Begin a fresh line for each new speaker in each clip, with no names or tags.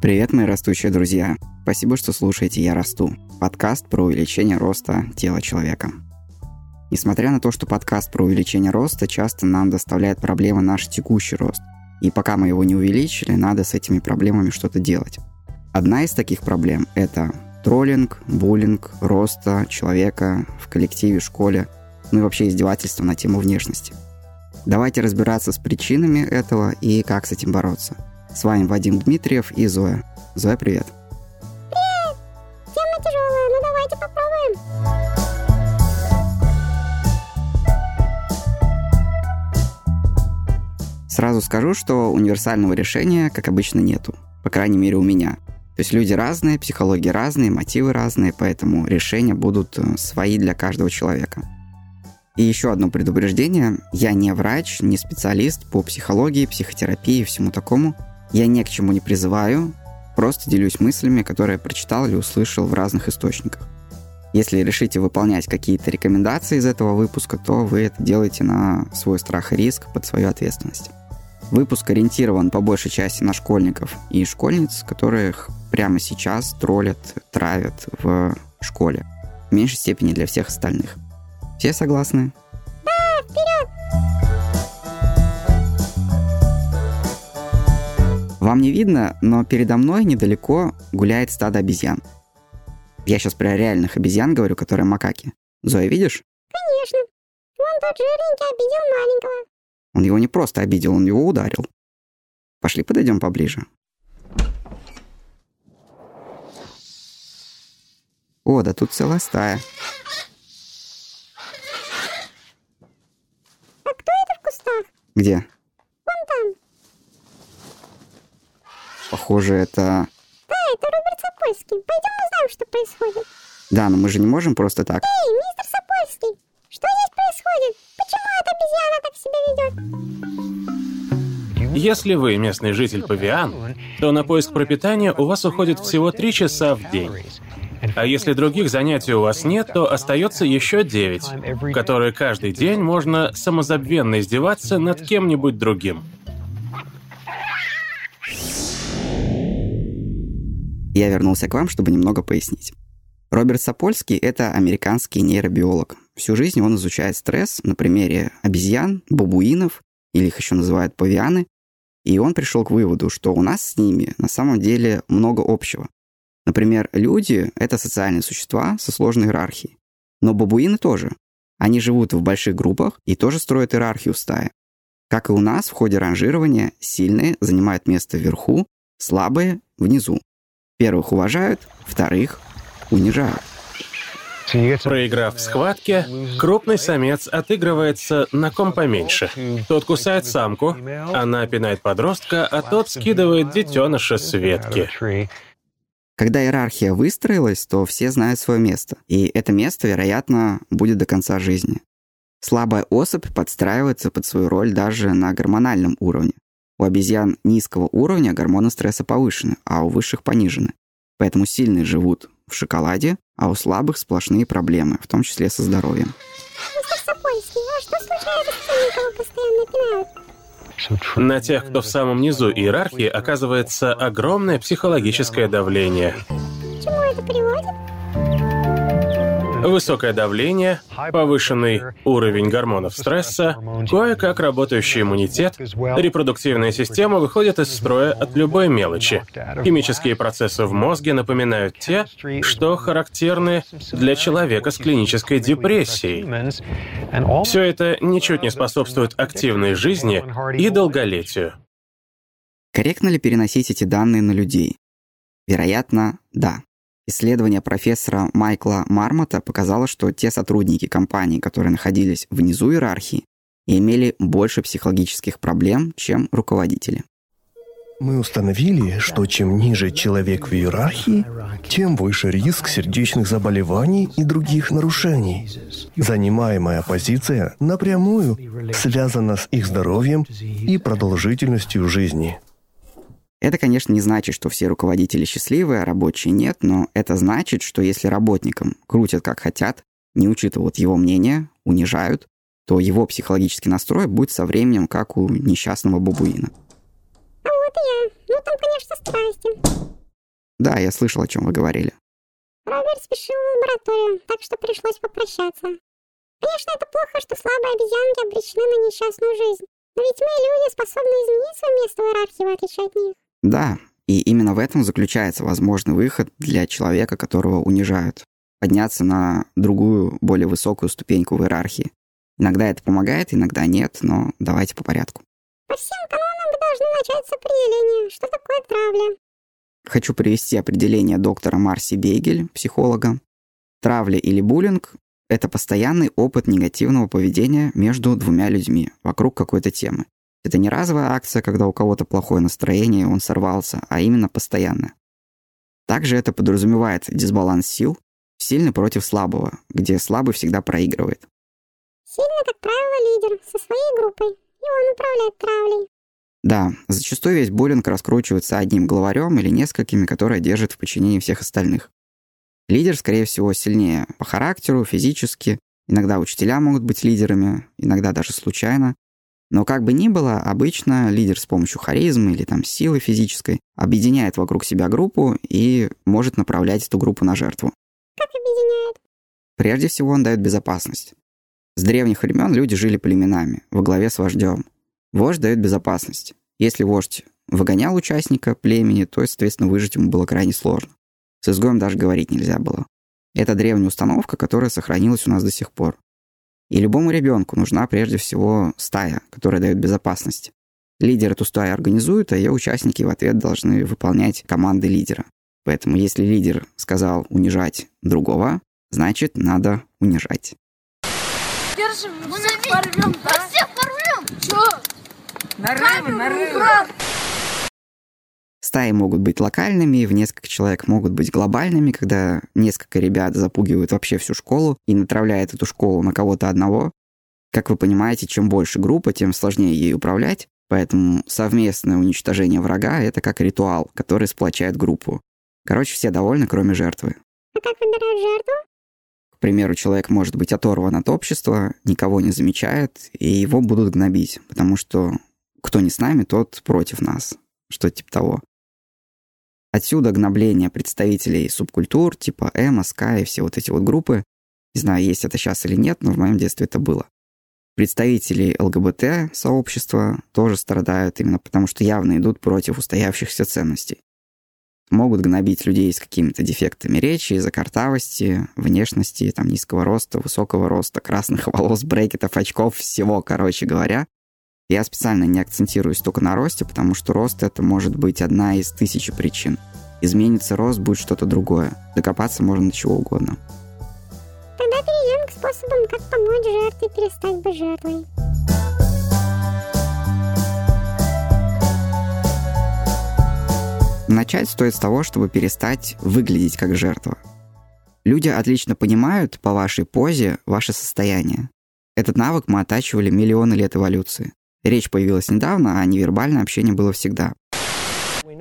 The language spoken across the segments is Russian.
Привет, мои растущие друзья! Спасибо, что слушаете «Я расту» – подкаст про увеличение роста тела человека. Несмотря на то, что подкаст про увеличение роста часто нам доставляет проблемы наш текущий рост, и пока мы его не увеличили, надо с этими проблемами что-то делать. Одна из таких проблем – это троллинг, буллинг, роста человека в коллективе, школе, ну и вообще издевательство на тему внешности. Давайте разбираться с причинами этого и как с этим бороться. С вами Вадим Дмитриев и Зоя. Зоя, привет.
Привет! Тема тяжелая, но давайте попробуем.
Сразу скажу, что универсального решения, как обычно, нету. По крайней мере, у меня. То есть люди разные, психология разные, мотивы разные, поэтому решения будут э, свои для каждого человека. И еще одно предупреждение. Я не врач, не специалист по психологии, психотерапии и всему такому. Я ни к чему не призываю, просто делюсь мыслями, которые я прочитал или услышал в разных источниках. Если решите выполнять какие-то рекомендации из этого выпуска, то вы это делаете на свой страх и риск под свою ответственность. Выпуск ориентирован по большей части на школьников и школьниц, которых прямо сейчас троллят, травят в школе. В меньшей степени для всех остальных. Все согласны? Вам не видно, но передо мной недалеко гуляет стадо обезьян. Я сейчас про реальных обезьян говорю, которые макаки. Зоя, видишь?
Конечно. Вон тот жирненький обидел маленького.
Он его не просто обидел, он его ударил. Пошли подойдем поближе. О, да тут целая стая.
А кто это в кустах?
Где?
Вон там.
Похоже, это...
Да, это Роберт Сапольский. Пойдем узнаем, что происходит.
Да, но мы же не можем просто так.
Эй, мистер Сапольский, что здесь происходит? Почему эта обезьяна так себя ведет?
Если вы местный житель Павиан, то на поиск пропитания у вас уходит всего 3 часа в день. А если других занятий у вас нет, то остается еще 9, в которые каждый день можно самозабвенно издеваться над кем-нибудь другим.
Я вернулся к вам, чтобы немного пояснить. Роберт Сапольский – это американский нейробиолог. Всю жизнь он изучает стресс на примере обезьян, бабуинов, или их еще называют павианы, и он пришел к выводу, что у нас с ними на самом деле много общего. Например, люди — это социальные существа со сложной иерархией. Но бабуины тоже. Они живут в больших группах и тоже строят иерархию в стае. Как и у нас, в ходе ранжирования сильные занимают место вверху, слабые — внизу. Первых уважают, вторых унижают.
Проиграв в схватке, крупный самец отыгрывается на ком поменьше. Тот кусает самку, она пинает подростка, а тот скидывает детеныша с ветки.
Когда иерархия выстроилась, то все знают свое место, и это место, вероятно, будет до конца жизни. Слабая особь подстраивается под свою роль даже на гормональном уровне. У обезьян низкого уровня гормоны стресса повышены, а у высших понижены. Поэтому сильные живут в шоколаде, а у слабых сплошные проблемы, в том числе со здоровьем.
Мистер Сапольский, а что случается с теми, кого постоянно пинают?
На тех, кто в самом низу иерархии, оказывается огромное психологическое давление.
К чему это приводит?
Высокое давление, повышенный уровень гормонов стресса, кое-как работающий иммунитет, репродуктивная система выходит из строя от любой мелочи. Химические процессы в мозге напоминают те, что характерны для человека с клинической депрессией. Все это ничуть не способствует активной жизни и долголетию.
Корректно ли переносить эти данные на людей? Вероятно, да. Исследование профессора Майкла Мармота показало, что те сотрудники компании, которые находились внизу иерархии, имели больше психологических проблем, чем руководители.
Мы установили, что чем ниже человек в иерархии, тем выше риск сердечных заболеваний и других нарушений. Занимаемая позиция напрямую связана с их здоровьем и продолжительностью жизни.
Это, конечно, не значит, что все руководители счастливые, а рабочие нет, но это значит, что если работникам крутят как хотят, не учитывают его мнение, унижают, то его психологический настрой будет со временем как у несчастного бабуина.
А вот и я. Ну там, конечно, страсти.
Да, я слышал, о чем вы говорили.
Роберт спешил в лабораторию, так что пришлось попрощаться. Конечно, это плохо, что слабые обезьянки обречены на несчастную жизнь. Но ведь мы, люди, способны изменить свое место в иерархии, в отличие от них.
Да, и именно в этом заключается возможный выход для человека, которого унижают. Подняться на другую, более высокую ступеньку в иерархии. Иногда это помогает, иногда нет, но давайте по порядку.
По всем канонам мы должны начать с определения, что такое травля.
Хочу привести определение доктора Марси Бейгель, психолога. Травля или буллинг – это постоянный опыт негативного поведения между двумя людьми вокруг какой-то темы. Это не разовая акция, когда у кого-то плохое настроение, и он сорвался, а именно постоянная. Также это подразумевает дисбаланс сил, сильный против слабого, где слабый всегда проигрывает.
Сильный, как правило, лидер со своей группой, и он управляет травлей.
Да, зачастую весь буллинг раскручивается одним главарем или несколькими, которые держат в подчинении всех остальных. Лидер, скорее всего, сильнее по характеру, физически. Иногда учителя могут быть лидерами, иногда даже случайно. Но как бы ни было, обычно лидер с помощью харизмы или там силы физической объединяет вокруг себя группу и может направлять эту группу на жертву.
Как объединяет?
Прежде всего он дает безопасность. С древних времен люди жили племенами, во главе с вождем. Вождь дает безопасность. Если вождь выгонял участника племени, то, соответственно, выжить ему было крайне сложно. С изгоем даже говорить нельзя было. Это древняя установка, которая сохранилась у нас до сих пор. И любому ребенку нужна прежде всего стая, которая дает безопасность. Лидер эту стаю организует, а ее участники в ответ должны выполнять команды лидера. Поэтому если лидер сказал унижать другого, значит надо унижать.
Держим, мы всех порвем, да? Всех порвем! Чё?
Нарывы, нарывы.
Стаи могут быть локальными, в несколько человек могут быть глобальными, когда несколько ребят запугивают вообще всю школу и направляют эту школу на кого-то одного. Как вы понимаете, чем больше группа, тем сложнее ей управлять, поэтому совместное уничтожение врага — это как ритуал, который сплочает группу. Короче, все довольны, кроме жертвы.
А как выбирают жертву?
К примеру, человек может быть оторван от общества, никого не замечает, и его будут гнобить, потому что кто не с нами, тот против нас. Что типа того. Отсюда гнобление представителей субкультур типа эмо, ска и все вот эти вот группы. Не знаю, есть это сейчас или нет, но в моем детстве это было. Представители ЛГБТ сообщества тоже страдают именно потому, что явно идут против устоявшихся ценностей. Могут гнобить людей с какими-то дефектами речи, из-за картавости, внешности, там, низкого роста, высокого роста, красных волос, брекетов, очков, всего, короче говоря. Я специально не акцентируюсь только на росте, потому что рост это может быть одна из тысячи причин. Изменится рост, будет что-то другое. Докопаться можно до чего угодно.
Тогда перейдем к способам, как помочь жертве перестать быть жертвой.
Начать стоит с того, чтобы перестать выглядеть как жертва. Люди отлично понимают по вашей позе ваше состояние. Этот навык мы оттачивали миллионы лет эволюции. Речь появилась недавно, а невербальное общение было всегда.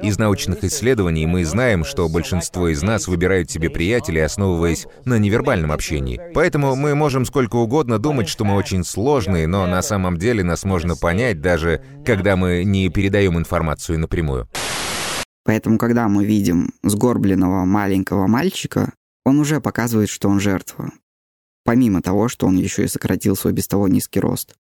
Из научных исследований мы знаем, что большинство из нас выбирают себе приятелей, основываясь на невербальном общении. Поэтому мы можем сколько угодно думать, что мы очень сложные, но на самом деле нас можно понять, даже когда мы не передаем информацию напрямую.
Поэтому, когда мы видим сгорбленного маленького мальчика, он уже показывает, что он жертва. Помимо того, что он еще и сократил свой без того низкий рост.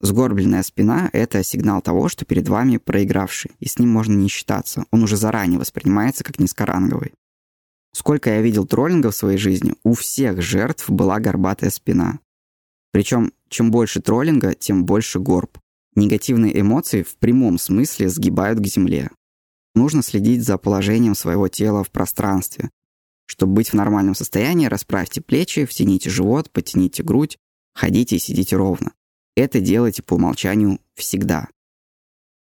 Сгорбленная спина — это сигнал того, что перед вами проигравший, и с ним можно не считаться. Он уже заранее воспринимается как низкоранговый. Сколько я видел троллингов в своей жизни, у всех жертв была горбатая спина. Причем, чем больше троллинга, тем больше горб. Негативные эмоции в прямом смысле сгибают к земле. Нужно следить за положением своего тела в пространстве. Чтобы быть в нормальном состоянии, расправьте плечи, втяните живот, потяните грудь, ходите и сидите ровно. Это делайте по умолчанию всегда.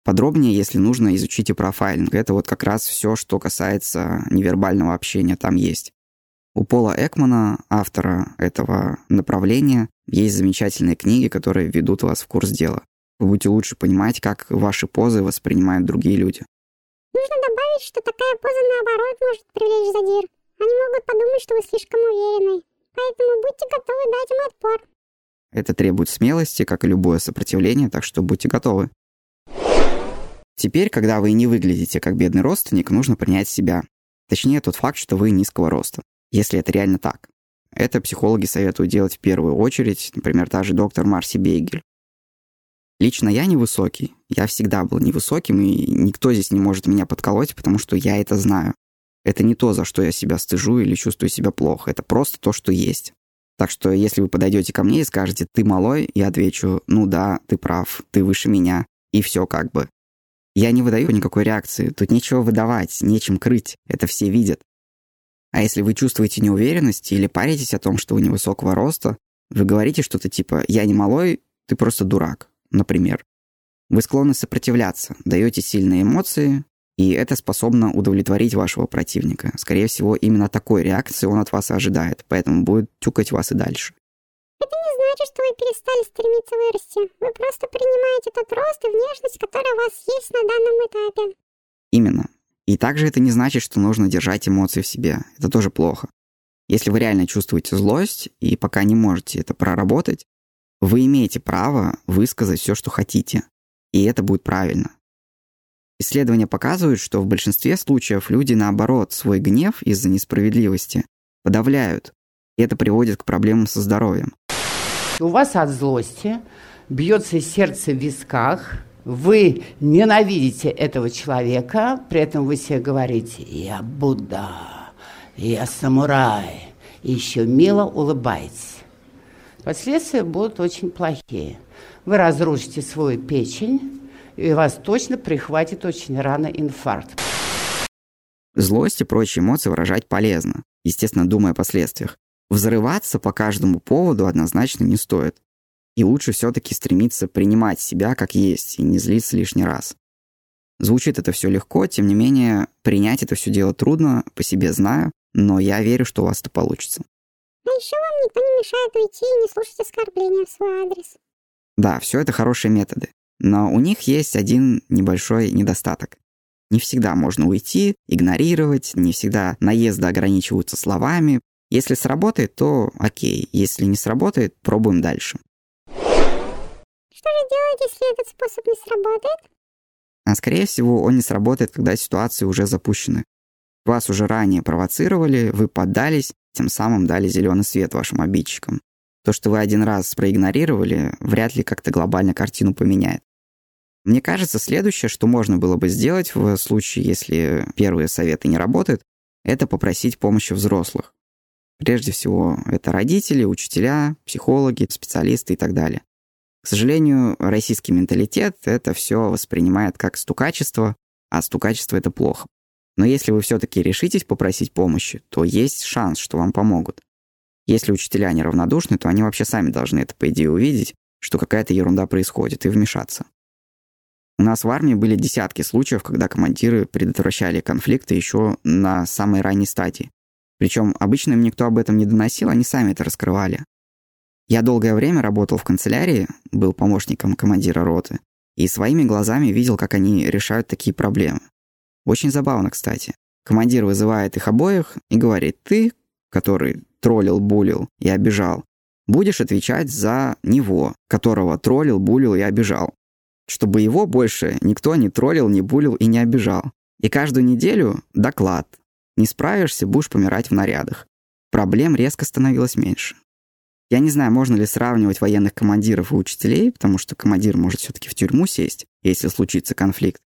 Подробнее, если нужно, изучите профайлинг. Это вот как раз все, что касается невербального общения, там есть. У Пола Экмана, автора этого направления, есть замечательные книги, которые ведут вас в курс дела. Вы будете лучше понимать, как ваши позы воспринимают другие люди.
Нужно добавить, что такая поза наоборот может привлечь задир. Они могут подумать, что вы слишком уверенный. Поэтому будьте готовы дать им отпор.
Это требует смелости, как и любое сопротивление, так что будьте готовы. Теперь, когда вы не выглядите как бедный родственник, нужно принять себя. Точнее, тот факт, что вы низкого роста, если это реально так. Это психологи советуют делать в первую очередь, например, та же доктор Марси Бейгель. Лично я невысокий, я всегда был невысоким, и никто здесь не может меня подколоть, потому что я это знаю. Это не то, за что я себя стыжу или чувствую себя плохо, это просто то, что есть. Так что если вы подойдете ко мне и скажете «ты малой», я отвечу «ну да, ты прав, ты выше меня», и все как бы. Я не выдаю никакой реакции, тут нечего выдавать, нечем крыть, это все видят. А если вы чувствуете неуверенность или паритесь о том, что вы невысокого роста, вы говорите что-то типа «я не малой, ты просто дурак», например. Вы склонны сопротивляться, даете сильные эмоции, и это способно удовлетворить вашего противника. Скорее всего, именно такой реакции он от вас и ожидает, поэтому будет тюкать вас и дальше.
Это не значит, что вы перестали стремиться вырасти. Вы просто принимаете тот рост и внешность, которая у вас есть на данном этапе.
Именно. И также это не значит, что нужно держать эмоции в себе. Это тоже плохо. Если вы реально чувствуете злость и пока не можете это проработать, вы имеете право высказать все, что хотите. И это будет правильно. Исследования показывают, что в большинстве случаев люди, наоборот, свой гнев из-за несправедливости подавляют. И это приводит к проблемам со здоровьем.
У вас от злости бьется сердце в висках, вы ненавидите этого человека, при этом вы себе говорите «я Будда», «я самурай», и еще мило улыбаетесь. Последствия будут очень плохие. Вы разрушите свою печень, и вас точно прихватит очень рано инфаркт.
Злость и прочие эмоции выражать полезно, естественно, думая о последствиях. Взрываться по каждому поводу однозначно не стоит. И лучше все-таки стремиться принимать себя как есть и не злиться лишний раз. Звучит это все легко, тем не менее, принять это все дело трудно, по себе знаю, но я верю, что у вас это получится.
А еще вам никто не мешает уйти и не слушать оскорбления в свой адрес.
Да, все это хорошие методы. Но у них есть один небольшой недостаток. Не всегда можно уйти, игнорировать, не всегда наезды ограничиваются словами. Если сработает, то окей. Если не сработает, пробуем дальше.
Что же делать, если этот способ не сработает?
А скорее всего, он не сработает, когда ситуации уже запущены. Вас уже ранее провоцировали, вы поддались, тем самым дали зеленый свет вашим обидчикам. То, что вы один раз проигнорировали, вряд ли как-то глобально картину поменяет. Мне кажется, следующее, что можно было бы сделать в случае, если первые советы не работают, это попросить помощи взрослых. Прежде всего, это родители, учителя, психологи, специалисты и так далее. К сожалению, российский менталитет это все воспринимает как стукачество, а стукачество это плохо. Но если вы все-таки решитесь попросить помощи, то есть шанс, что вам помогут. Если учителя неравнодушны, то они вообще сами должны это, по идее, увидеть, что какая-то ерунда происходит, и вмешаться. У нас в армии были десятки случаев, когда командиры предотвращали конфликты еще на самой ранней стадии. Причем обычно им никто об этом не доносил, они сами это раскрывали. Я долгое время работал в канцелярии, был помощником командира роты, и своими глазами видел, как они решают такие проблемы. Очень забавно, кстати. Командир вызывает их обоих и говорит, ты, который троллил, булил и обижал, будешь отвечать за него, которого троллил, булил и обижал. Чтобы его больше никто не троллил, не булил и не обижал. И каждую неделю доклад. Не справишься, будешь помирать в нарядах. Проблем резко становилось меньше. Я не знаю, можно ли сравнивать военных командиров и учителей, потому что командир может все-таки в тюрьму сесть, если случится конфликт.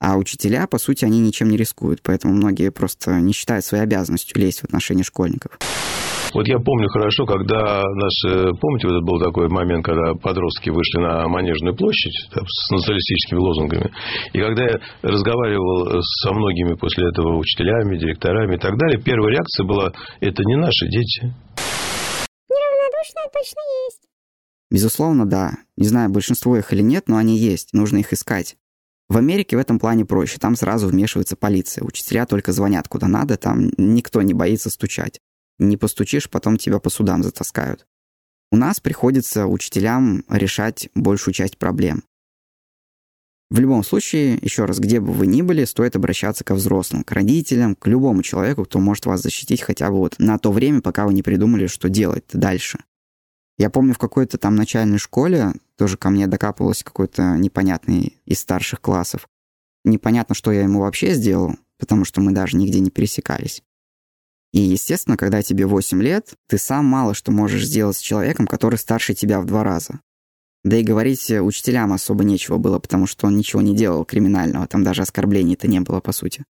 А учителя, по сути, они ничем не рискуют, поэтому многие просто не считают своей обязанностью лезть в отношения школьников.
Вот я помню хорошо, когда наши, помните, вот это был такой момент, когда подростки вышли на Манежную площадь там, с националистическими лозунгами, и когда я разговаривал со многими после этого учителями, директорами и так далее, первая реакция была, это не наши дети.
Неравнодушные точно есть.
Безусловно, да. Не знаю, большинство их или нет, но они есть, нужно их искать. В Америке в этом плане проще, там сразу вмешивается полиция, учителя только звонят куда надо, там никто не боится стучать. Не постучишь, потом тебя по судам затаскают. У нас приходится учителям решать большую часть проблем. В любом случае, еще раз, где бы вы ни были, стоит обращаться ко взрослым, к родителям, к любому человеку, кто может вас защитить хотя бы вот на то время, пока вы не придумали, что делать дальше. Я помню, в какой-то там начальной школе тоже ко мне докапывался какой-то непонятный из старших классов. Непонятно, что я ему вообще сделал, потому что мы даже нигде не пересекались. И, естественно, когда тебе 8 лет, ты сам мало что можешь сделать с человеком, который старше тебя в два раза. Да и говорить учителям особо нечего было, потому что он ничего не делал криминального, там даже оскорблений-то не было, по сути.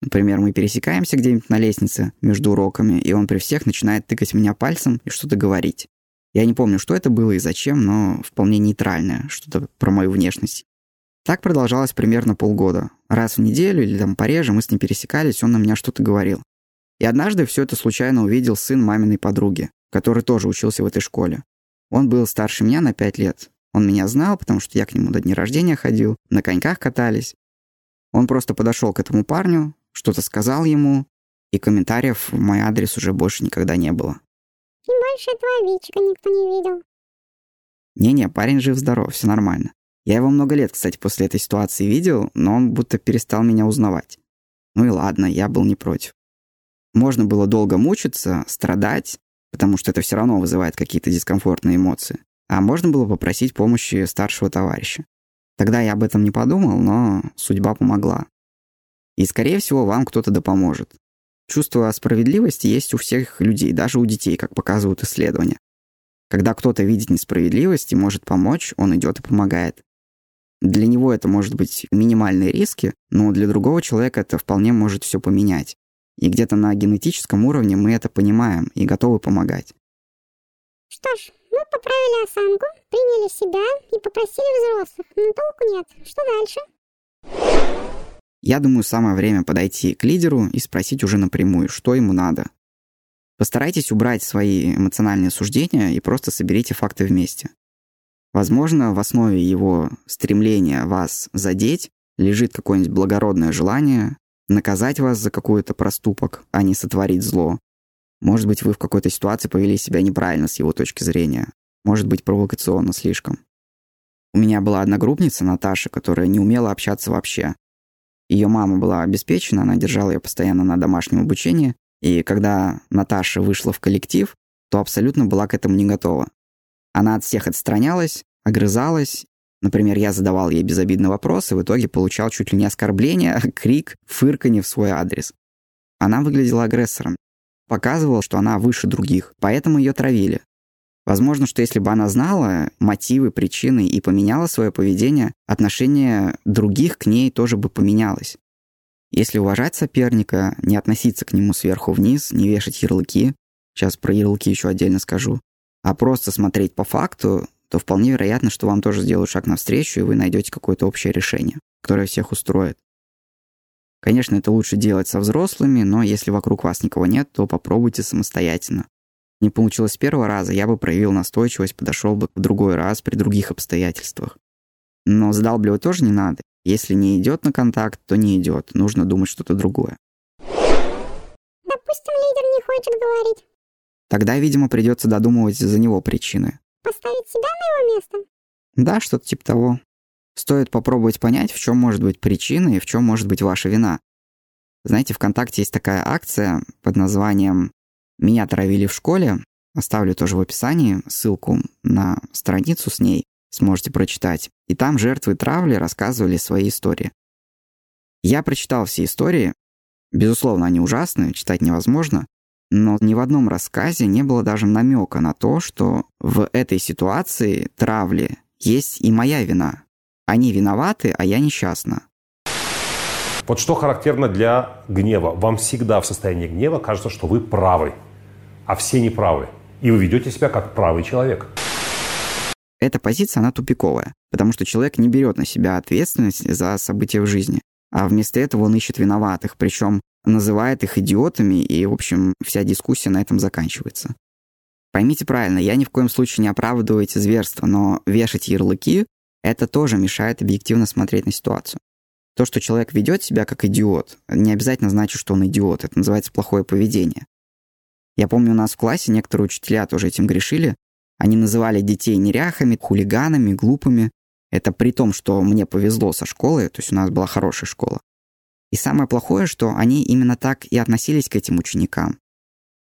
Например, мы пересекаемся где-нибудь на лестнице между уроками, и он при всех начинает тыкать меня пальцем и что-то говорить. Я не помню, что это было и зачем, но вполне нейтральное, что-то про мою внешность. Так продолжалось примерно полгода. Раз в неделю или там пореже мы с ним пересекались, он на меня что-то говорил. И однажды все это случайно увидел сын маминой подруги, который тоже учился в этой школе. Он был старше меня на пять лет. Он меня знал, потому что я к нему до дня рождения ходил, на коньках катались. Он просто подошел к этому парню, что-то сказал ему, и комментариев в мой адрес уже больше никогда не было.
И больше этого Вичика никто не видел.
Не-не, парень жив-здоров, все нормально. Я его много лет, кстати, после этой ситуации видел, но он будто перестал меня узнавать. Ну и ладно, я был не против. Можно было долго мучиться, страдать, потому что это все равно вызывает какие-то дискомфортные эмоции. А можно было попросить помощи старшего товарища. Тогда я об этом не подумал, но судьба помогла. И, скорее всего, вам кто-то да поможет. Чувство справедливости есть у всех людей, даже у детей, как показывают исследования. Когда кто-то видит несправедливость и может помочь, он идет и помогает. Для него это может быть минимальные риски, но для другого человека это вполне может все поменять. И где-то на генетическом уровне мы это понимаем и готовы помогать.
Что ж, мы поправили осанку, приняли себя и попросили взрослых, но толку нет. Что дальше?
Я думаю, самое время подойти к лидеру и спросить уже напрямую, что ему надо. Постарайтесь убрать свои эмоциональные суждения и просто соберите факты вместе. Возможно, в основе его стремления вас задеть лежит какое-нибудь благородное желание наказать вас за какой-то проступок, а не сотворить зло. Может быть, вы в какой-то ситуации повели себя неправильно с его точки зрения. Может быть, провокационно слишком. У меня была одногруппница, Наташа, которая не умела общаться вообще. Ее мама была обеспечена, она держала ее постоянно на домашнем обучении, и когда Наташа вышла в коллектив, то абсолютно была к этому не готова. Она от всех отстранялась, огрызалась. Например, я задавал ей безобидный вопрос и в итоге получал чуть ли не оскорбление, а крик, фырканье в свой адрес. Она выглядела агрессором. Показывала, что она выше других, поэтому ее травили. Возможно, что если бы она знала мотивы, причины и поменяла свое поведение, отношение других к ней тоже бы поменялось. Если уважать соперника, не относиться к нему сверху вниз, не вешать ярлыки, сейчас про ярлыки еще отдельно скажу, а просто смотреть по факту, то вполне вероятно, что вам тоже сделают шаг навстречу, и вы найдете какое-то общее решение, которое всех устроит. Конечно, это лучше делать со взрослыми, но если вокруг вас никого нет, то попробуйте самостоятельно. Не получилось с первого раза, я бы проявил настойчивость, подошел бы в другой раз при других обстоятельствах. Но задалбливать тоже не надо. Если не идет на контакт, то не идет. Нужно думать что-то другое.
Допустим, лидер не хочет говорить.
Тогда, видимо, придется додумывать за него причины.
Поставить себя на его место?
Да, что-то типа того. Стоит попробовать понять, в чем может быть причина и в чем может быть ваша вина. Знаете, ВКонтакте есть такая акция под названием меня травили в школе. Оставлю тоже в описании ссылку на страницу с ней. Сможете прочитать. И там жертвы травли рассказывали свои истории. Я прочитал все истории. Безусловно, они ужасные, читать невозможно. Но ни в одном рассказе не было даже намека на то, что в этой ситуации травли есть и моя вина. Они виноваты, а я несчастна.
Вот что характерно для гнева. Вам всегда в состоянии гнева кажется, что вы правы а все неправы. И вы ведете себя как правый человек.
Эта позиция, она тупиковая, потому что человек не берет на себя ответственность за события в жизни, а вместо этого он ищет виноватых, причем называет их идиотами, и, в общем, вся дискуссия на этом заканчивается. Поймите правильно, я ни в коем случае не оправдываю эти зверства, но вешать ярлыки — это тоже мешает объективно смотреть на ситуацию. То, что человек ведет себя как идиот, не обязательно значит, что он идиот. Это называется плохое поведение. Я помню, у нас в классе некоторые учителя тоже этим грешили. Они называли детей неряхами, хулиганами, глупыми. Это при том, что мне повезло со школой, то есть у нас была хорошая школа. И самое плохое, что они именно так и относились к этим ученикам.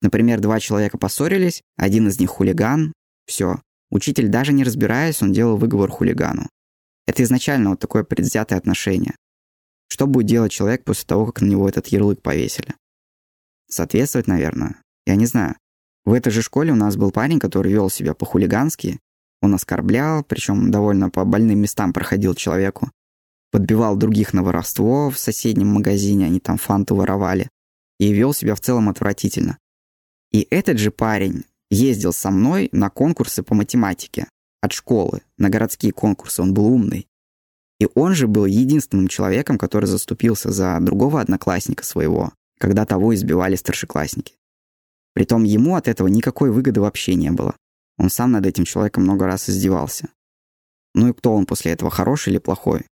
Например, два человека поссорились, один из них хулиган, все. Учитель, даже не разбираясь, он делал выговор хулигану. Это изначально вот такое предвзятое отношение. Что будет делать человек после того, как на него этот ярлык повесили? Соответствовать, наверное. Я не знаю. В этой же школе у нас был парень, который вел себя по-хулигански. Он оскорблял, причем довольно по больным местам проходил человеку. Подбивал других на воровство в соседнем магазине, они там фанту воровали. И вел себя в целом отвратительно. И этот же парень ездил со мной на конкурсы по математике от школы, на городские конкурсы, он был умный. И он же был единственным человеком, который заступился за другого одноклассника своего, когда того избивали старшеклассники. Притом ему от этого никакой выгоды вообще не было. Он сам над этим человеком много раз издевался. Ну и кто он после этого, хороший или плохой?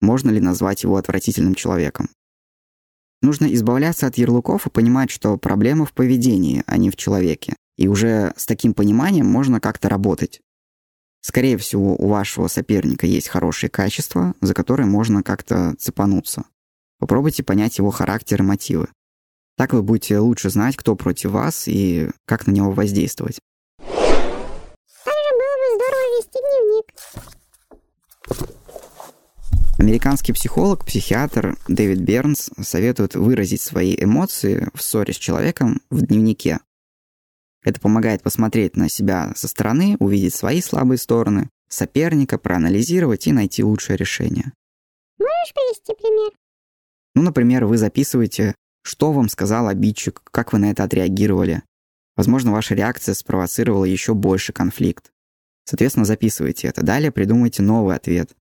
Можно ли назвать его отвратительным человеком? Нужно избавляться от ярлыков и понимать, что проблема в поведении, а не в человеке. И уже с таким пониманием можно как-то работать. Скорее всего, у вашего соперника есть хорошие качества, за которые можно как-то цепануться. Попробуйте понять его характер и мотивы. Так вы будете лучше знать, кто против вас и как на него воздействовать.
Также было бы здорово вести дневник.
Американский психолог, психиатр Дэвид Бернс советует выразить свои эмоции в ссоре с человеком в дневнике. Это помогает посмотреть на себя со стороны, увидеть свои слабые стороны, соперника, проанализировать и найти лучшее решение.
Можешь привести пример?
Ну, например, вы записываете, что вам сказал обидчик, как вы на это отреагировали. Возможно, ваша реакция спровоцировала еще больше конфликт. Соответственно, записывайте это. Далее придумайте новый ответ.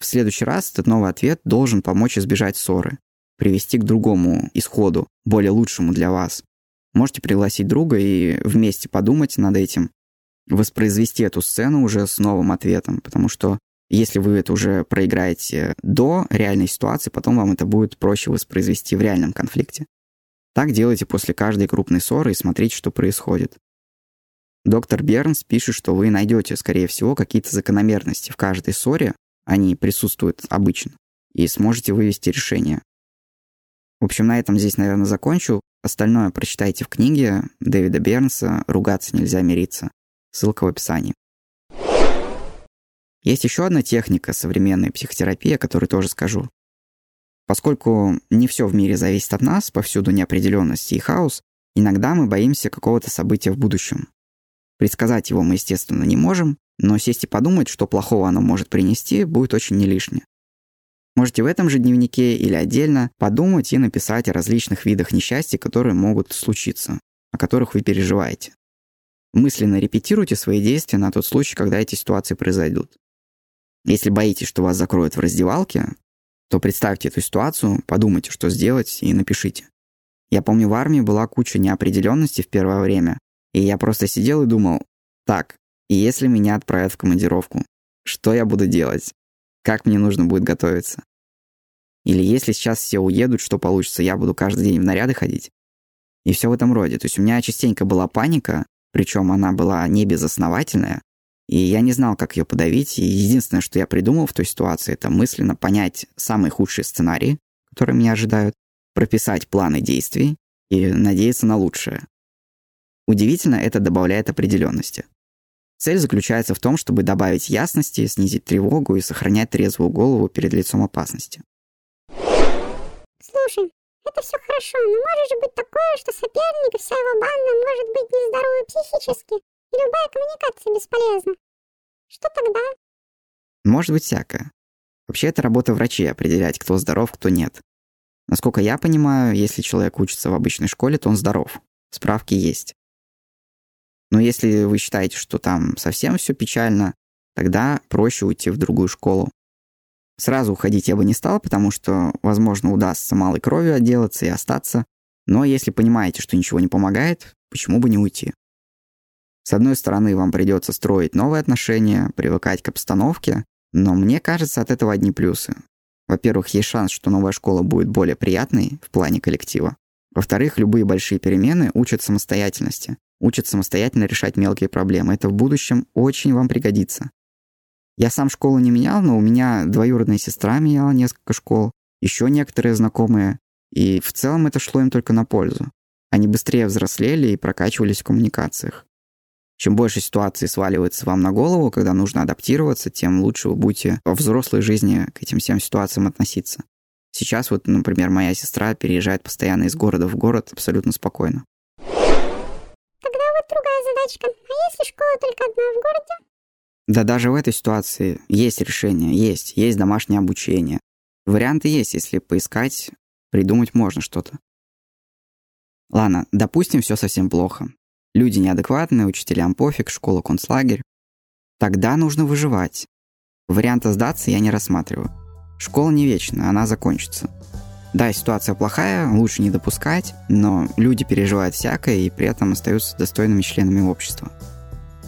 В следующий раз этот новый ответ должен помочь избежать ссоры, привести к другому исходу, более лучшему для вас. Можете пригласить друга и вместе подумать над этим, воспроизвести эту сцену уже с новым ответом, потому что если вы это уже проиграете до реальной ситуации, потом вам это будет проще воспроизвести в реальном конфликте. Так делайте после каждой крупной ссоры и смотрите, что происходит. Доктор Бернс пишет, что вы найдете, скорее всего, какие-то закономерности в каждой ссоре, они присутствуют обычно, и сможете вывести решение. В общем, на этом здесь, наверное, закончу. Остальное прочитайте в книге Дэвида Бернса «Ругаться нельзя мириться». Ссылка в описании. Есть еще одна техника современной психотерапии, о которой тоже скажу. Поскольку не все в мире зависит от нас, повсюду неопределенность и хаос, иногда мы боимся какого-то события в будущем. Предсказать его мы, естественно, не можем, но сесть и подумать, что плохого оно может принести, будет очень не лишнее. Можете в этом же дневнике или отдельно подумать и написать о различных видах несчастья, которые могут случиться, о которых вы переживаете. Мысленно репетируйте свои действия на тот случай, когда эти ситуации произойдут. Если боитесь, что вас закроют в раздевалке, то представьте эту ситуацию, подумайте, что сделать, и напишите. Я помню, в армии была куча неопределенности в первое время, и я просто сидел и думал, так, и если меня отправят в командировку, что я буду делать? Как мне нужно будет готовиться? Или если сейчас все уедут, что получится, я буду каждый день в наряды ходить? И все в этом роде. То есть у меня частенько была паника, причем она была не безосновательная, и я не знал, как ее подавить. И единственное, что я придумал в той ситуации, это мысленно понять самые худшие сценарии, которые меня ожидают, прописать планы действий и надеяться на лучшее. Удивительно, это добавляет определенности. Цель заключается в том, чтобы добавить ясности, снизить тревогу и сохранять трезвую голову перед лицом опасности.
Слушай, это все хорошо, но может же быть такое, что соперник и вся его банда может быть нездоровы психически, любая коммуникация бесполезна. Что тогда?
Может быть всякое. Вообще это работа врачей определять, кто здоров, кто нет. Насколько я понимаю, если человек учится в обычной школе, то он здоров. Справки есть. Но если вы считаете, что там совсем все печально, тогда проще уйти в другую школу. Сразу уходить я бы не стал, потому что, возможно, удастся малой кровью отделаться и остаться. Но если понимаете, что ничего не помогает, почему бы не уйти? С одной стороны, вам придется строить новые отношения, привыкать к обстановке, но мне кажется, от этого одни плюсы. Во-первых, есть шанс, что новая школа будет более приятной в плане коллектива. Во-вторых, любые большие перемены учат самостоятельности учат самостоятельно решать мелкие проблемы. Это в будущем очень вам пригодится. Я сам школу не менял, но у меня двоюродная сестра меняла несколько школ, еще некоторые знакомые, и в целом это шло им только на пользу. Они быстрее взрослели и прокачивались в коммуникациях. Чем больше ситуаций сваливается вам на голову, когда нужно адаптироваться, тем лучше вы будете во взрослой жизни к этим всем ситуациям относиться. Сейчас вот, например, моя сестра переезжает постоянно из города в город абсолютно спокойно.
Тогда вот другая задачка. А если школа только одна в городе?
Да даже в этой ситуации есть решение, есть, есть домашнее обучение. Варианты есть, если поискать, придумать можно что-то. Ладно, допустим, все совсем плохо. Люди неадекватные, учителям пофиг, школа концлагерь. Тогда нужно выживать. Варианта сдаться я не рассматриваю. Школа не вечна, она закончится. Да, ситуация плохая, лучше не допускать, но люди переживают всякое и при этом остаются достойными членами общества.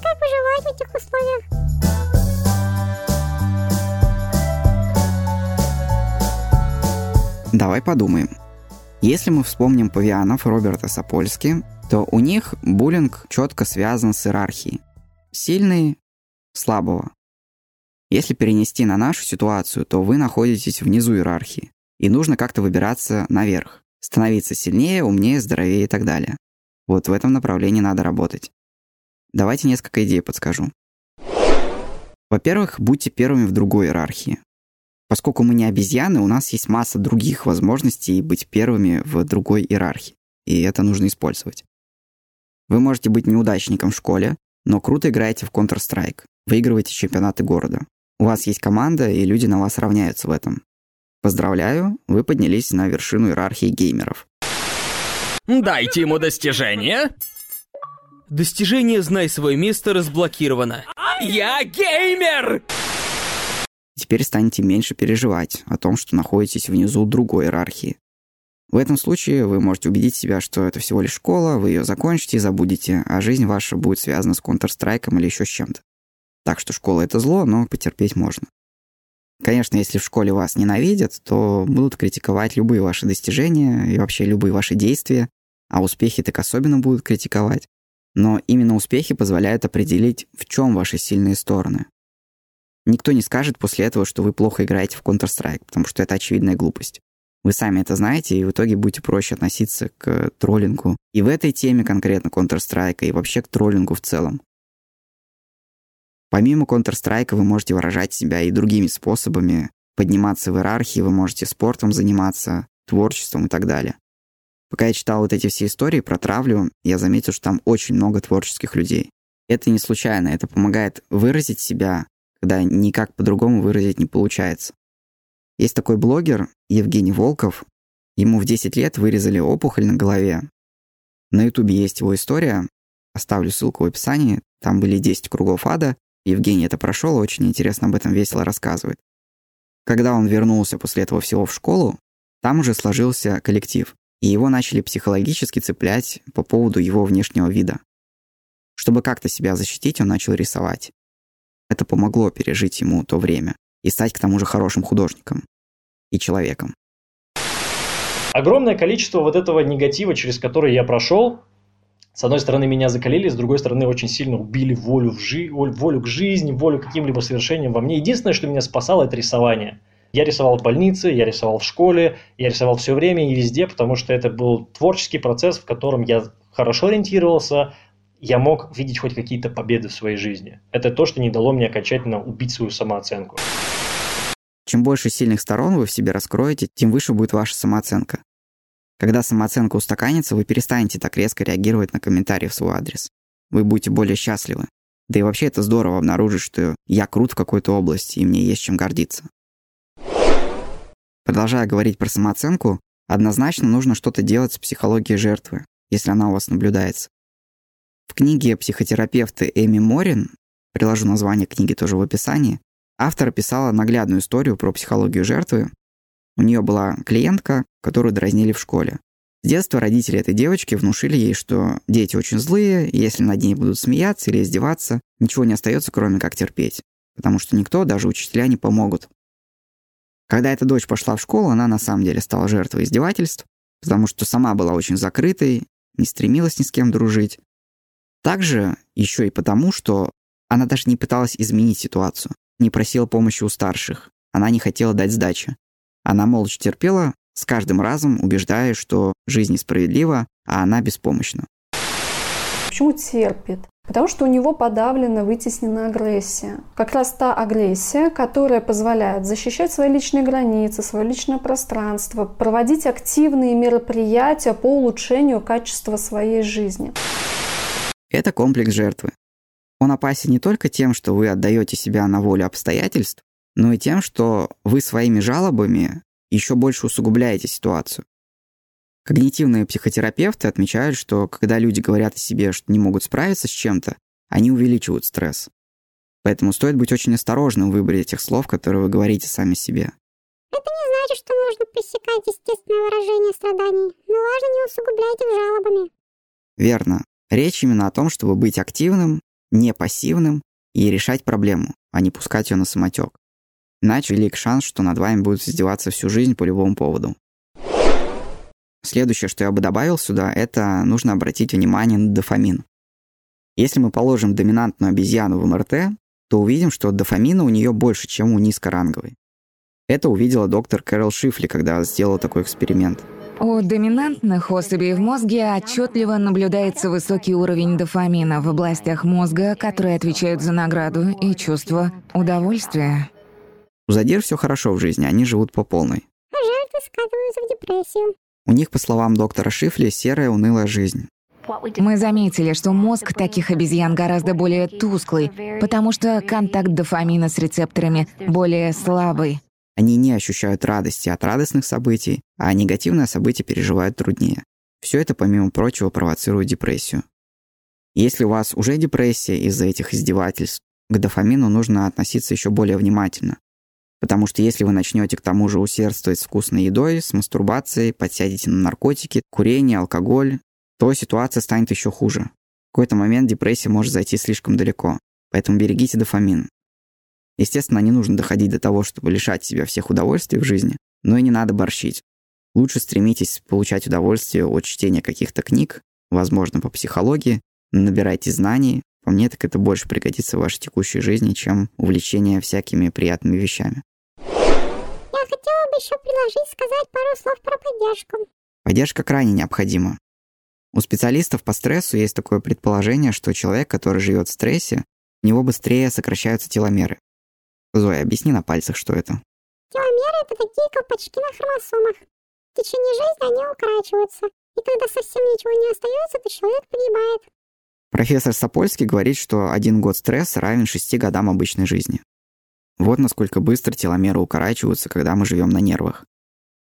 Как выживать в этих условиях?
Давай подумаем. Если мы вспомним павианов Роберта Сапольски, то у них буллинг четко связан с иерархией. Сильный – слабого. Если перенести на нашу ситуацию, то вы находитесь внизу иерархии, и нужно как-то выбираться наверх, становиться сильнее, умнее, здоровее и так далее. Вот в этом направлении надо работать. Давайте несколько идей подскажу. Во-первых, будьте первыми в другой иерархии. Поскольку мы не обезьяны, у нас есть масса других возможностей быть первыми в другой иерархии, и это нужно использовать. Вы можете быть неудачником в школе, но круто играете в Counter-Strike, выигрываете чемпионаты города. У вас есть команда, и люди на вас равняются в этом. Поздравляю, вы поднялись на вершину иерархии геймеров.
Дайте ему достижение.
Достижение «Знай свое место» разблокировано.
Я геймер!
Теперь станете меньше переживать о том, что находитесь внизу другой иерархии. В этом случае вы можете убедить себя, что это всего лишь школа, вы ее закончите и забудете, а жизнь ваша будет связана с Counter-Strike или еще с чем-то. Так что школа — это зло, но потерпеть можно. Конечно, если в школе вас ненавидят, то будут критиковать любые ваши достижения и вообще любые ваши действия, а успехи так особенно будут критиковать. Но именно успехи позволяют определить, в чем ваши сильные стороны. Никто не скажет после этого, что вы плохо играете в Counter-Strike, потому что это очевидная глупость. Вы сами это знаете, и в итоге будете проще относиться к троллингу. И в этой теме конкретно Counter-Strike, и вообще к троллингу в целом. Помимо Counter-Strike вы можете выражать себя и другими способами, подниматься в иерархии, вы можете спортом заниматься, творчеством и так далее. Пока я читал вот эти все истории про травлю, я заметил, что там очень много творческих людей. Это не случайно, это помогает выразить себя, когда никак по-другому выразить не получается. Есть такой блогер Евгений Волков. Ему в 10 лет вырезали опухоль на голове. На ютубе есть его история. Оставлю ссылку в описании. Там были 10 кругов ада. Евгений это прошел, очень интересно об этом весело рассказывает. Когда он вернулся после этого всего в школу, там уже сложился коллектив, и его начали психологически цеплять по поводу его внешнего вида. Чтобы как-то себя защитить, он начал рисовать. Это помогло пережить ему то время и стать к тому же хорошим художником и человеком.
Огромное количество вот этого негатива, через который я прошел, с одной стороны, меня закалили, с другой стороны, очень сильно убили волю, в жи... волю к жизни, волю к каким-либо совершениям во мне. Единственное, что меня спасало, это рисование. Я рисовал в больнице, я рисовал в школе, я рисовал все время и везде, потому что это был творческий процесс, в котором я хорошо ориентировался, я мог видеть хоть какие-то победы в своей жизни. Это то, что не дало мне окончательно убить свою самооценку.
Чем больше сильных сторон вы в себе раскроете, тем выше будет ваша самооценка. Когда самооценка устаканится, вы перестанете так резко реагировать на комментарии в свой адрес. Вы будете более счастливы. Да и вообще это здорово обнаружить, что я крут в какой-то области, и мне есть чем гордиться. Продолжая говорить про самооценку, однозначно нужно что-то делать с психологией жертвы, если она у вас наблюдается. В книге психотерапевта Эми Морин, приложу название книги тоже в описании, автор описала наглядную историю про психологию жертвы. У нее была клиентка, которую дразнили в школе. С детства родители этой девочки внушили ей, что дети очень злые, и если над ней будут смеяться или издеваться, ничего не остается, кроме как терпеть, потому что никто, даже учителя, не помогут. Когда эта дочь пошла в школу, она на самом деле стала жертвой издевательств, потому что сама была очень закрытой, не стремилась ни с кем дружить, также еще и потому, что она даже не пыталась изменить ситуацию, не просила помощи у старших, она не хотела дать сдачи. Она молча терпела, с каждым разом убеждая, что жизнь несправедлива, а она беспомощна.
Почему терпит? Потому что у него подавлена, вытеснена агрессия. Как раз та агрессия, которая позволяет защищать свои личные границы, свое личное пространство, проводить активные мероприятия по улучшению качества своей жизни.
Это комплекс жертвы. Он опасен не только тем, что вы отдаете себя на волю обстоятельств, но и тем, что вы своими жалобами еще больше усугубляете ситуацию. Когнитивные психотерапевты отмечают, что когда люди говорят о себе, что не могут справиться с чем-то, они увеличивают стресс. Поэтому стоит быть очень осторожным в выборе этих слов, которые вы говорите сами себе.
Это не значит, что нужно пресекать естественное выражение страданий, но важно не усугублять их жалобами.
Верно. Речь именно о том, чтобы быть активным, не пассивным и решать проблему, а не пускать ее на самотек. Иначе велик шанс, что над вами будут издеваться всю жизнь по любому поводу. Следующее, что я бы добавил сюда, это нужно обратить внимание на дофамин. Если мы положим доминантную обезьяну в МРТ, то увидим, что дофамина у нее больше, чем у низкоранговой. Это увидела доктор Кэрол Шифли, когда сделала такой эксперимент.
У доминантных особей в мозге отчетливо наблюдается высокий уровень дофамина в областях мозга, которые отвечают за награду и чувство удовольствия.
У задир все хорошо в жизни, они живут по полной.
А жертвы скатываются в депрессию.
У них, по словам доктора Шифли, серая унылая жизнь.
Мы заметили, что мозг таких обезьян гораздо более тусклый, потому что контакт дофамина с рецепторами более слабый.
Они не ощущают радости от радостных событий, а негативные события переживают труднее. Все это, помимо прочего, провоцирует депрессию. Если у вас уже депрессия из-за этих издевательств, к дофамину нужно относиться еще более внимательно. Потому что если вы начнете к тому же усердствовать с вкусной едой, с мастурбацией, подсядете на наркотики, курение, алкоголь, то ситуация станет еще хуже. В какой-то момент депрессия может зайти слишком далеко. Поэтому берегите дофамин. Естественно, не нужно доходить до того, чтобы лишать себя всех удовольствий в жизни, но и не надо борщить. Лучше стремитесь получать удовольствие от чтения каких-то книг, возможно, по психологии, набирайте знаний. По мне, так это больше пригодится в вашей текущей жизни, чем увлечение всякими приятными вещами.
Я хотела бы еще предложить сказать пару слов про поддержку.
Поддержка крайне необходима. У специалистов по стрессу есть такое предположение, что человек, который живет в стрессе, у него быстрее сокращаются теломеры. Зоя, объясни на пальцах, что это.
Теломеры — это такие колпачки на хромосомах. В течение жизни они укорачиваются, и когда совсем ничего не остается, то человек погибает.
Профессор Сапольский говорит, что один год стресса равен шести годам обычной жизни. Вот насколько быстро теломеры укорачиваются, когда мы живем на нервах.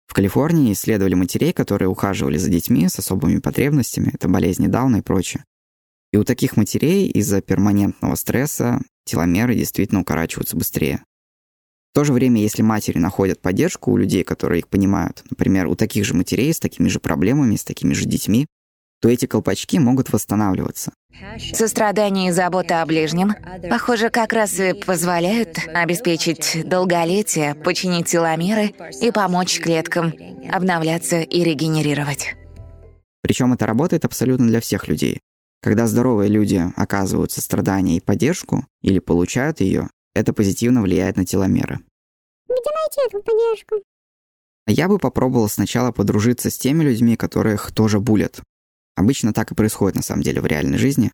В Калифорнии исследовали матерей, которые ухаживали за детьми с особыми потребностями, это болезни Дауна и прочее. И у таких матерей из-за перманентного стресса теломеры действительно укорачиваются быстрее. В то же время, если матери находят поддержку у людей, которые их понимают, например, у таких же матерей с такими же проблемами, с такими же детьми, то эти колпачки могут восстанавливаться.
Сострадание и забота о ближнем, похоже, как раз и позволяют обеспечить долголетие, починить теломеры и помочь клеткам обновляться и регенерировать.
Причем это работает абсолютно для всех людей. Когда здоровые люди оказывают сострадание и поддержку или получают ее, это позитивно влияет на теломеры.
Где найти эту поддержку?
Я бы попробовал сначала подружиться с теми людьми, которых тоже булят, Обычно так и происходит на самом деле в реальной жизни.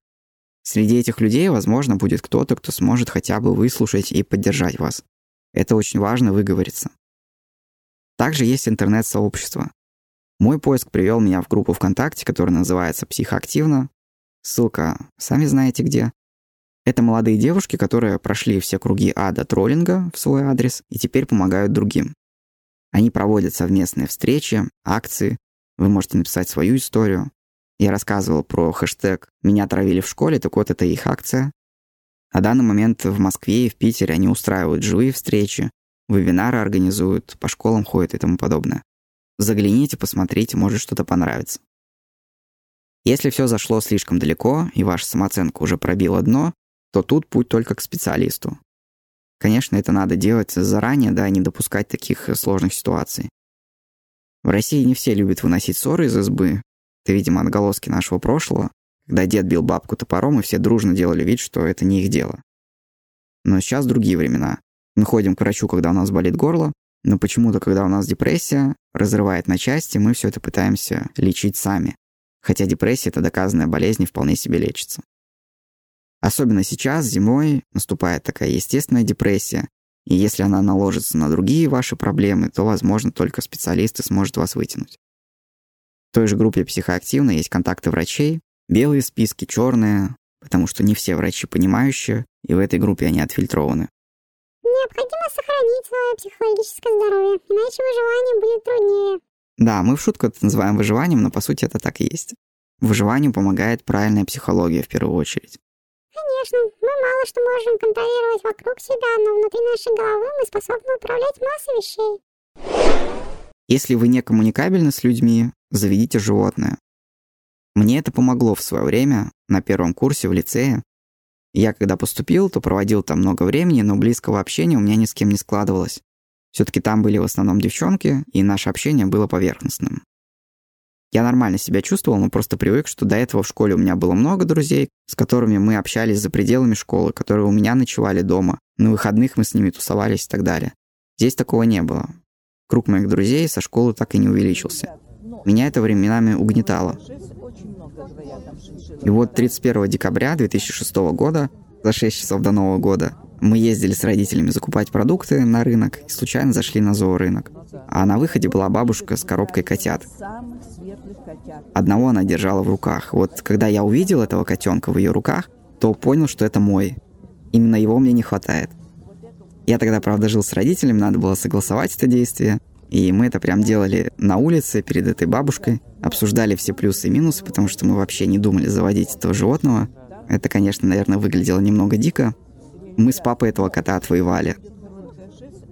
Среди этих людей, возможно, будет кто-то, кто сможет хотя бы выслушать и поддержать вас. Это очень важно выговориться. Также есть интернет-сообщество. Мой поиск привел меня в группу ВКонтакте, которая называется «Психоактивно». Ссылка сами знаете где. Это молодые девушки, которые прошли все круги ада троллинга в свой адрес и теперь помогают другим. Они проводят совместные встречи, акции. Вы можете написать свою историю. Я рассказывал про хэштег «Меня травили в школе», так вот это их акция. На данный момент в Москве и в Питере они устраивают живые встречи, вебинары организуют, по школам ходят и тому подобное. Загляните, посмотрите, может что-то понравится. Если все зашло слишком далеко и ваша самооценка уже пробила дно, то тут путь только к специалисту. Конечно, это надо делать заранее, да, не допускать таких сложных ситуаций. В России не все любят выносить ссоры из избы, это, видимо, отголоски нашего прошлого, когда дед бил бабку топором, и все дружно делали вид, что это не их дело. Но сейчас другие времена. Мы ходим к врачу, когда у нас болит горло, но почему-то, когда у нас депрессия разрывает на части, мы все это пытаемся лечить сами. Хотя депрессия – это доказанная болезнь и вполне себе лечится. Особенно сейчас, зимой, наступает такая естественная депрессия, и если она наложится на другие ваши проблемы, то, возможно, только специалисты сможет вас вытянуть. В той же группе психоактивно есть контакты врачей, белые списки, черные, потому что не все врачи понимающие, и в этой группе они отфильтрованы.
Необходимо сохранить свое психологическое здоровье, иначе выживание будет труднее.
Да, мы в шутку это называем выживанием, но по сути это так и есть. Выживанию помогает правильная психология в первую очередь.
Конечно, мы мало что можем контролировать вокруг себя, но внутри нашей головы мы способны управлять массой вещей.
Если вы не коммуникабельны с людьми, заведите животное. Мне это помогло в свое время на первом курсе в лицее. Я когда поступил, то проводил там много времени, но близкого общения у меня ни с кем не складывалось. Все-таки там были в основном девчонки, и наше общение было поверхностным. Я нормально себя чувствовал, но просто привык, что до этого в школе у меня было много друзей, с которыми мы общались за пределами школы, которые у меня ночевали дома. На выходных мы с ними тусовались и так далее. Здесь такого не было. Круг моих друзей со школы так и не увеличился. Меня это временами угнетало. И вот 31 декабря 2006 года, за 6 часов до Нового года, мы ездили с родителями закупать продукты на рынок и случайно зашли на зоорынок. А на выходе была бабушка с коробкой котят. Одного она держала в руках. Вот когда я увидел этого котенка в ее руках, то понял, что это мой. Именно его мне не хватает. Я тогда, правда, жил с родителями, надо было согласовать это действие. И мы это прям делали на улице перед этой бабушкой, обсуждали все плюсы и минусы, потому что мы вообще не думали заводить этого животного. Это, конечно, наверное, выглядело немного дико. Мы с папой этого кота отвоевали.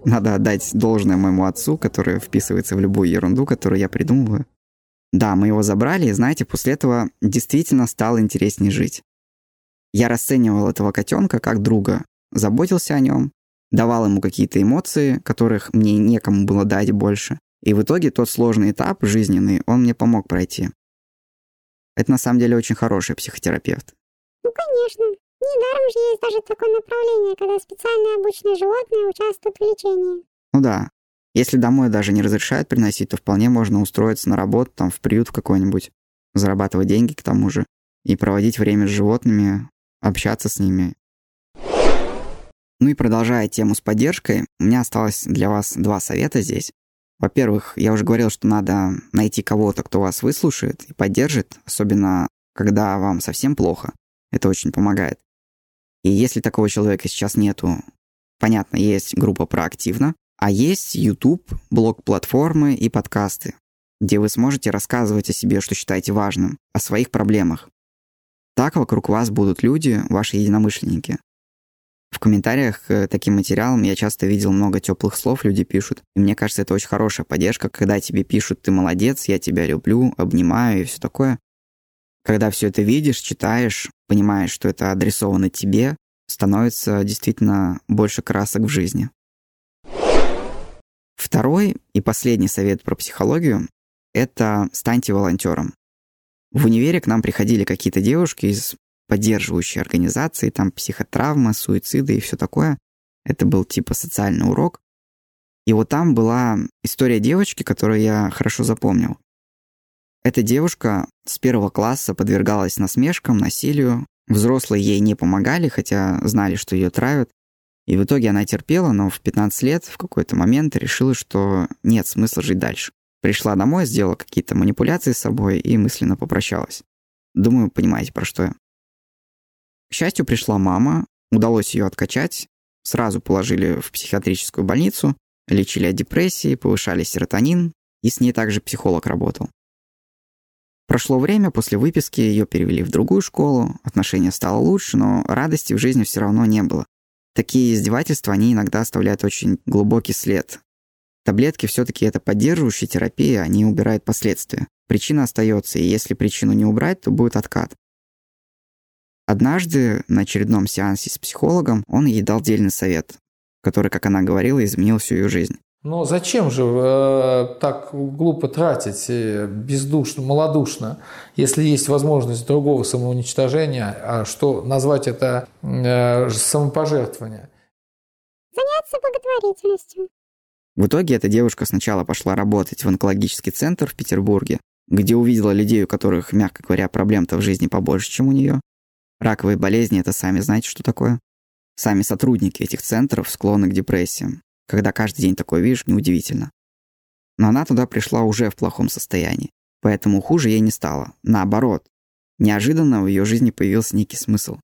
Надо отдать должное моему отцу, который вписывается в любую ерунду, которую я придумываю. Да, мы его забрали, и знаете, после этого действительно стало интереснее жить. Я расценивал этого котенка как друга, заботился о нем, давал ему какие-то эмоции, которых мне некому было дать больше. И в итоге тот сложный этап жизненный, он мне помог пройти. Это на самом деле очень хороший психотерапевт.
Ну, конечно. Недаром же есть даже такое направление, когда специально обычные животные участвуют в лечении.
Ну да, если домой даже не разрешают приносить, то вполне можно устроиться на работу, там, в приют какой-нибудь, зарабатывать деньги к тому же, и проводить время с животными, общаться с ними. Ну и продолжая тему с поддержкой, у меня осталось для вас два совета здесь. Во-первых, я уже говорил, что надо найти кого-то, кто вас выслушает и поддержит, особенно когда вам совсем плохо. Это очень помогает. И если такого человека сейчас нету, понятно, есть группа проактивно, а есть YouTube, блог-платформы и подкасты, где вы сможете рассказывать о себе, что считаете важным, о своих проблемах. Так вокруг вас будут люди, ваши единомышленники. В комментариях к таким материалам я часто видел много теплых слов, люди пишут. И мне кажется, это очень хорошая поддержка, когда тебе пишут «ты молодец», «я тебя люблю», «обнимаю» и все такое. Когда все это видишь, читаешь, понимаешь, что это адресовано тебе, становится действительно больше красок в жизни. Второй и последний совет про психологию – это станьте волонтером. В универе к нам приходили какие-то девушки из поддерживающей организации, там психотравма, суициды и все такое. Это был типа социальный урок. И вот там была история девочки, которую я хорошо запомнил. Эта девушка с первого класса подвергалась насмешкам, насилию. Взрослые ей не помогали, хотя знали, что ее травят. И в итоге она терпела, но в 15 лет в какой-то момент решила, что нет смысла жить дальше. Пришла домой, сделала какие-то манипуляции с собой и мысленно попрощалась. Думаю, понимаете, про что я. К счастью, пришла мама, удалось ее откачать, сразу положили в психиатрическую больницу, лечили от депрессии, повышали серотонин, и с ней также психолог работал. Прошло время, после выписки ее перевели в другую школу, отношение стало лучше, но радости в жизни все равно не было. Такие издевательства, они иногда оставляют очень глубокий след. Таблетки все-таки это поддерживающая терапия, они убирают последствия. Причина остается, и если причину не убрать, то будет откат. Однажды на очередном сеансе с психологом он ей дал дельный совет, который, как она говорила, изменил всю ее жизнь.
Но зачем же э, так глупо тратить, э, бездушно, малодушно, если есть возможность другого самоуничтожения, а что назвать это э, самопожертвование?
Заняться благотворительностью.
В итоге эта девушка сначала пошла работать в онкологический центр в Петербурге, где увидела людей, у которых, мягко говоря, проблем-то в жизни побольше, чем у нее. Раковые болезни — это сами знаете, что такое? Сами сотрудники этих центров склонны к депрессиям. Когда каждый день такое видишь, неудивительно. Но она туда пришла уже в плохом состоянии, поэтому хуже ей не стало. Наоборот, неожиданно в ее жизни появился некий смысл.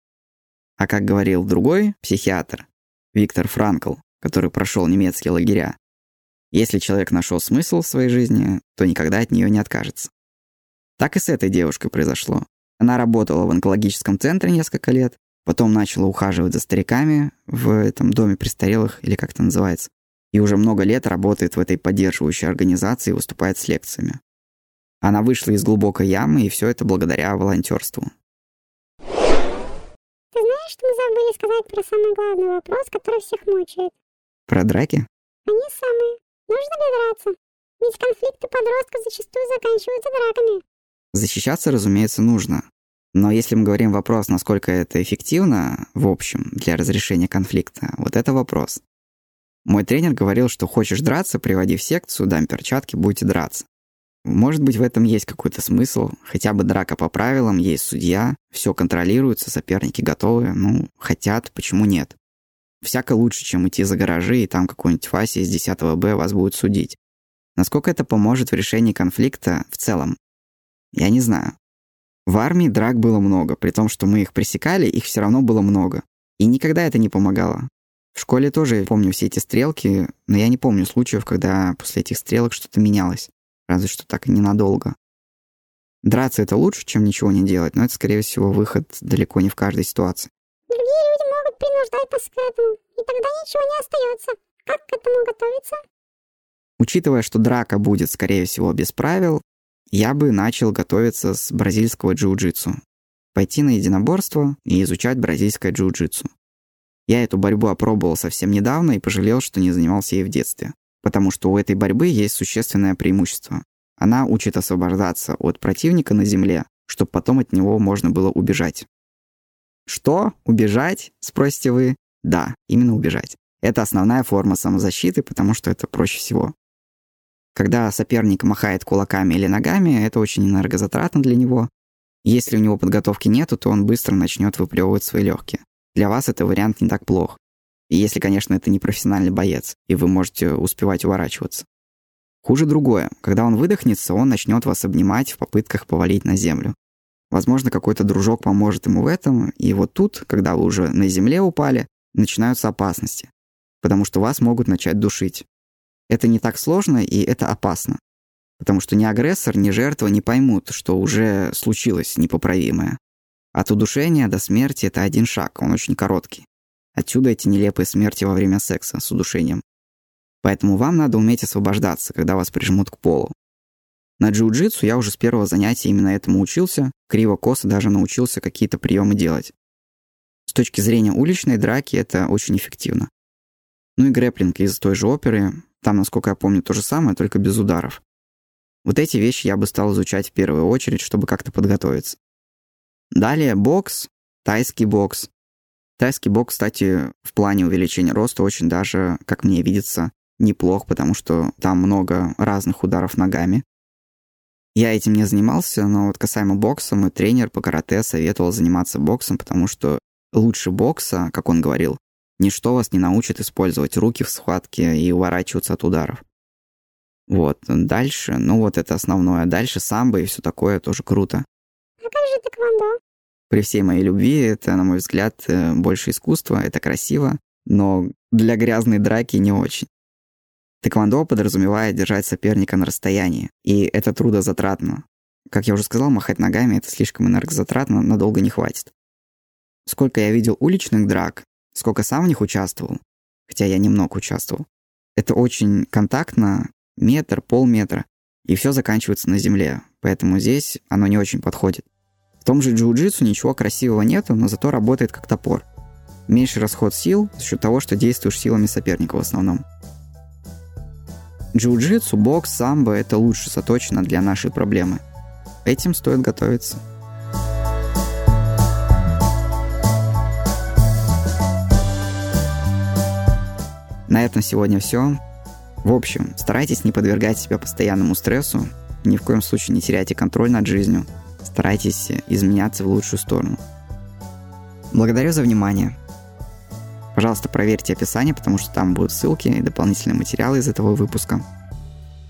А как говорил другой психиатр, Виктор Франкл, который прошел немецкие лагеря, если человек нашел смысл в своей жизни, то никогда от нее не откажется. Так и с этой девушкой произошло. Она работала в онкологическом центре несколько лет, потом начала ухаживать за стариками в этом доме престарелых, или как это называется, и уже много лет работает в этой поддерживающей организации и выступает с лекциями. Она вышла из глубокой ямы, и все это благодаря волонтерству.
Ты знаешь, что мы забыли сказать про самый главный вопрос, который всех мучает?
Про драки?
Они самые. Нужно ли драться? Ведь конфликты подростков зачастую заканчиваются драками.
Защищаться, разумеется, нужно. Но если мы говорим вопрос, насколько это эффективно, в общем, для разрешения конфликта, вот это вопрос. Мой тренер говорил, что хочешь драться, приводи в секцию, дам перчатки, будете драться. Может быть, в этом есть какой-то смысл. Хотя бы драка по правилам, есть судья, все контролируется, соперники готовы, ну, хотят, почему нет? Всяко лучше, чем идти за гаражи, и там какой-нибудь Вася из 10 Б вас будет судить. Насколько это поможет в решении конфликта в целом? Я не знаю. В армии драк было много, при том, что мы их пресекали, их все равно было много. И никогда это не помогало. В школе тоже помню все эти стрелки, но я не помню случаев, когда после этих стрелок что-то менялось. Разве что так и ненадолго. Драться это лучше, чем ничего не делать, но это, скорее всего, выход далеко не в каждой ситуации.
Другие люди могут принуждать нас к этому, и тогда ничего не остается. Как к этому готовиться?
Учитывая, что драка будет, скорее всего, без правил, я бы начал готовиться с бразильского джиу-джитсу. Пойти на единоборство и изучать бразильское джиу-джитсу. Я эту борьбу опробовал совсем недавно и пожалел, что не занимался ей в детстве. Потому что у этой борьбы есть существенное преимущество. Она учит освобождаться от противника на земле, чтобы потом от него можно было убежать. Что? Убежать? Спросите вы. Да, именно убежать. Это основная форма самозащиты, потому что это проще всего. Когда соперник махает кулаками или ногами, это очень энергозатратно для него. Если у него подготовки нету, то он быстро начнет выплевывать свои легкие. Для вас это вариант не так плох. Если, конечно, это не профессиональный боец, и вы можете успевать уворачиваться. Хуже другое. Когда он выдохнется, он начнет вас обнимать в попытках повалить на землю. Возможно, какой-то дружок поможет ему в этом, и вот тут, когда вы уже на земле упали, начинаются опасности. Потому что вас могут начать душить. Это не так сложно, и это опасно. Потому что ни агрессор, ни жертва не поймут, что уже случилось непоправимое. От удушения до смерти это один шаг, он очень короткий. Отсюда эти нелепые смерти во время секса с удушением. Поэтому вам надо уметь освобождаться, когда вас прижмут к полу. На джиу-джитсу я уже с первого занятия именно этому учился, криво-косо даже научился какие-то приемы делать. С точки зрения уличной драки это очень эффективно. Ну и грэплинг из той же оперы, там, насколько я помню, то же самое, только без ударов. Вот эти вещи я бы стал изучать в первую очередь, чтобы как-то подготовиться. Далее бокс, тайский бокс. Тайский бокс, кстати, в плане увеличения роста очень даже, как мне видится, неплох, потому что там много разных ударов ногами. Я этим не занимался, но вот касаемо бокса, мой тренер по карате советовал заниматься боксом, потому что лучше бокса, как он говорил, ничто вас не научит использовать руки в схватке и уворачиваться от ударов. Вот, дальше, ну вот это основное. Дальше самбо и все такое тоже круто.
А как же тэквондо?
При всей моей любви это, на мой взгляд, э, больше искусство, это красиво, но для грязной драки не очень. Тэквондо подразумевает держать соперника на расстоянии, и это трудозатратно. Как я уже сказал, махать ногами это слишком энергозатратно, надолго не хватит. Сколько я видел уличных драк, сколько сам в них участвовал, хотя я немного участвовал, это очень контактно, метр, полметра, и все заканчивается на земле, поэтому здесь оно не очень подходит. В том же джиу-джитсу ничего красивого нету, но зато работает как топор. Меньший расход сил за счет того, что действуешь силами соперника в основном. Джиу-джитсу, бокс, самбо – это лучше заточено для нашей проблемы. Этим стоит готовиться. На этом сегодня все. В общем, старайтесь не подвергать себя постоянному стрессу, ни в коем случае не теряйте контроль над жизнью, старайтесь изменяться в лучшую сторону. Благодарю за внимание. Пожалуйста, проверьте описание, потому что там будут ссылки и дополнительные материалы из этого выпуска.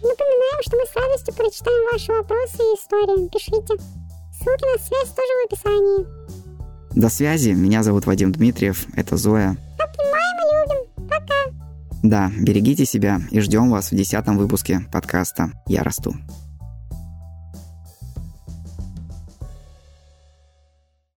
Напоминаем, что мы с радостью прочитаем ваши вопросы и истории. Пишите. Ссылки на связь тоже в описании.
До связи. Меня зовут Вадим Дмитриев. Это Зоя.
Обнимаем и любим. Пока.
Да, берегите себя и ждем вас в десятом выпуске подкаста «Я расту».